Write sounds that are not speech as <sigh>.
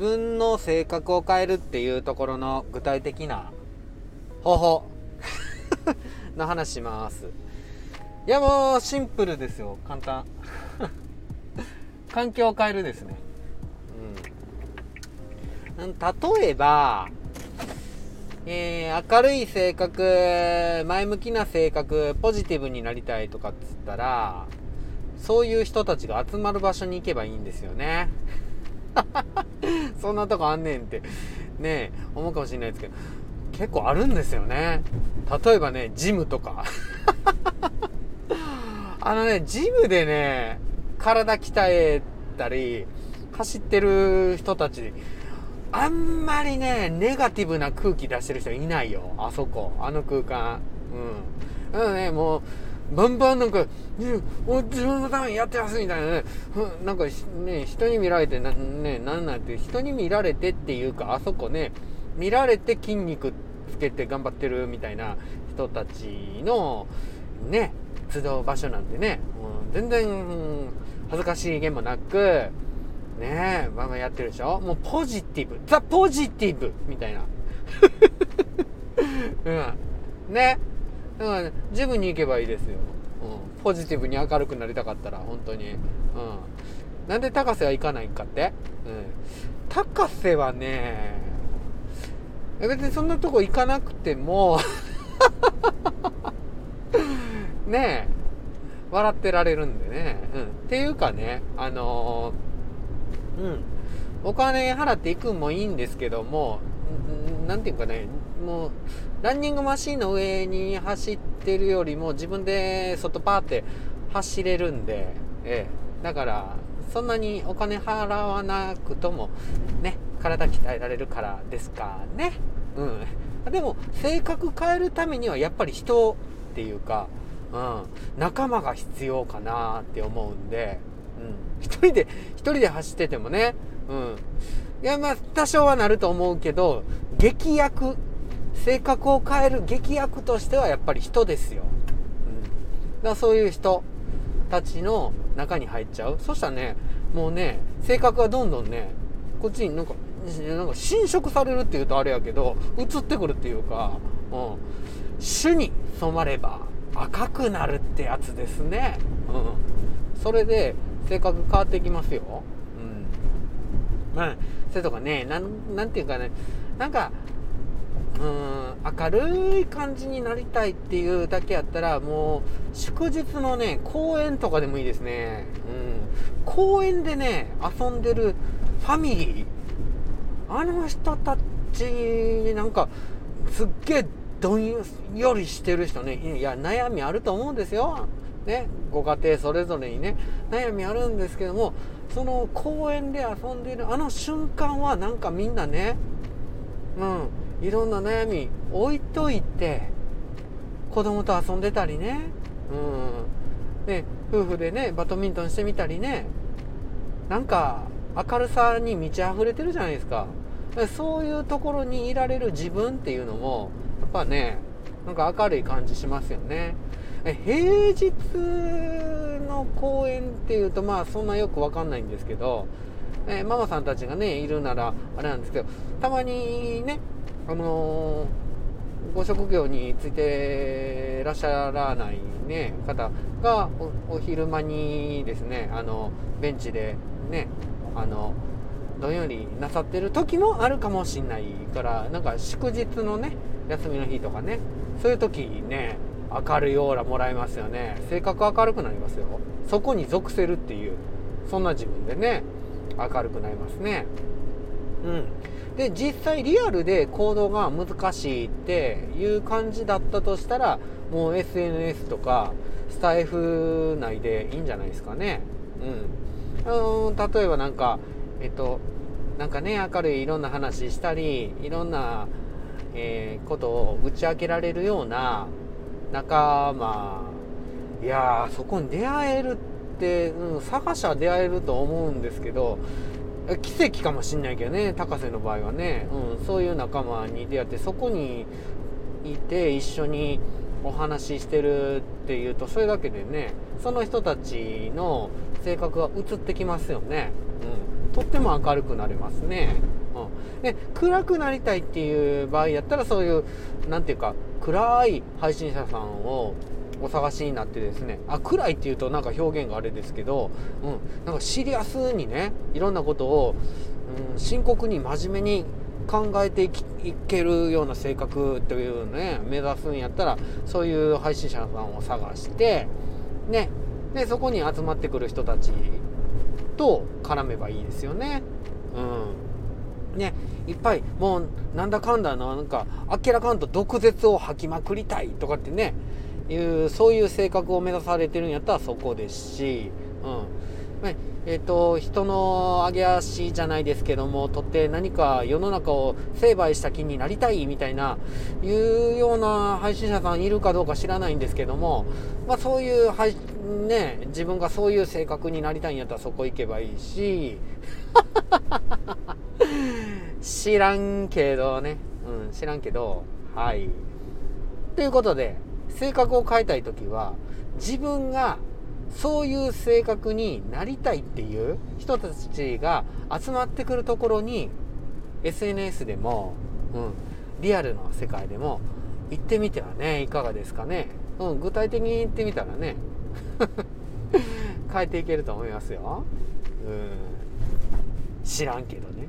分の性格を変えるっていうところの具体的な方法。<laughs> の話します。いやもうシンプルですよ。簡単。<laughs> 環境を変えるですね。うん。例えばえー、明るい性格前向きな性格ポジティブになりたいとかっつったらそういう人たちが集まる場所に行けばいいんですよね。<laughs> そんなとこあんねんって。ね思うかもしれないですけど。結構あるんですよね。例えばねジムとか。<laughs> あのねジムでね体鍛えたり走ってる人たちあんまりねネガティブな空気出してる人いないよ。あそこ。あの空間。うん。だからねもうバンバンなんか、自分のためにやってますみたいなね、なんかね、人に見られてな、ね、なんなんて、人に見られてっていうか、あそこね、見られて筋肉つけて頑張ってるみたいな人たちの、ね、集う場所なんでね、うん、全然、恥ずかしいげもなく、ね、バンバンやってるでしょもうポジティブ、ザ・ポジティブみたいな。<laughs> うん。ね。だから、ね、ジムに行けばいいですよ。うん。ポジティブに明るくなりたかったら、本当に。うん。なんで高瀬は行かないんかって？うん。高瀬はね、別にそんなとこ行かなくても <laughs> ねえ、笑ってられるんでね。うん。っていうかね、あのー、うん。お金払って行くんもいいんですけども、なんていうかね、もう、ランニングマシンの上に走ってるよりも自分で外パーって走れるんで、ええ。だから、そんなにお金払わなくとも、ね、体鍛えられるからですかね。うん。でも、性格変えるためにはやっぱり人っていうか、うん、仲間が必要かなって思うんで、うん、一人で、一人で走っててもね、うん。いや、まあ、多少はなると思うけど、劇薬、性格を変える劇薬としてはやっぱり人ですよ。うん。だそういう人たちの中に入っちゃう。そしたらね、もうね、性格がどんどんね、こっちになんか、なんか侵食されるって言うとあれやけど、移ってくるっていうか、うん。種に染まれば赤くなるってやつですね。うん。それで性格変わってきますよ。まあ、それとかね、なん、なんていうかね、なんか、うーん、明るい感じになりたいっていうだけやったら、もう、祝日のね、公園とかでもいいですね。うん。公園でね、遊んでるファミリー。あの人たち、なんか、すっげえどんよりしてる人ね、いや、悩みあると思うんですよ。ね、ご家庭それぞれにね、悩みあるんですけども、その公園で遊んでいるあの瞬間はなんかみんなね、うん、いろんな悩み置いといて、子供と遊んでたりね、うん、ね、夫婦でね、バドミントンしてみたりね、なんか明るさに満ち溢れてるじゃないですか。そういうところにいられる自分っていうのも、やっぱね、なんか明るい感じしますよね。平日の公園っていうと、まあそんなよくわかんないんですけど、えママさんたちがね、いるならあれなんですけど、たまにね、あのー、ご職業についてらっしゃらないね、方がお昼間にですね、あの、ベンチでね、あの、どんよりなさってる時もあるかもしんないから、なんか祝日のね、休みの日とかね、そういう時ね、明るいオーラもらえますよね。性格明るくなりますよ。そこに属せるっていう、そんな自分でね、明るくなりますね。うん。で、実際リアルで行動が難しいっていう感じだったとしたら、もう SNS とかスタイフ内でいいんじゃないですかね。うん。例えばなんか、えっと、なんかね、明るいいろんな話したり、いろんな、えー、ことを打ち明けられるような仲間、いやー、そこに出会えるって、うん、探しは出会えると思うんですけど、奇跡かもしんないけどね、高瀬の場合はね、うん、そういう仲間に出会って、そこにいて一緒にお話ししてるっていうと、それだけでね、その人たちの性格が移ってきますよね。うん。とっても明るくなれますね、うん、で暗くなりたいっていう場合やったらそういう何ていうか暗い配信者さんをお探しになってですね。あ暗いっていうとなんか表現があれですけど、うん、なんかシリアスにねいろんなことを、うん、深刻に真面目に考えていけるような性格というね目指すんやったらそういう配信者さんを探してね。でそこに集まってくる人たちと絡めばいいですよね。うん。ね、いっぱいもうなんだかんだなんかあっけらかんと毒舌を吐きまくりたいとかってねいうそういう性格を目指されてるんやったらそこですし、うん。ねえーと、人の揚げ足じゃないですけどもとって何か世の中を成敗した気になりたいみたいないうような配信者さんいるかどうか知らないんですけども、まあ、そういう、ね、自分がそういう性格になりたいんやったらそこ行けばいいし <laughs> 知らんけどね、うん、知らんけどはい。ということで性格を変えたい時は自分がそういう性格になりたいっていう人たちが集まってくるところに SNS でも、うん、リアルの世界でも行ってみてはねいかがですかね、うん、具体的に言ってみたらね <laughs> 変えていけると思いますよ、うん、知らんけどね。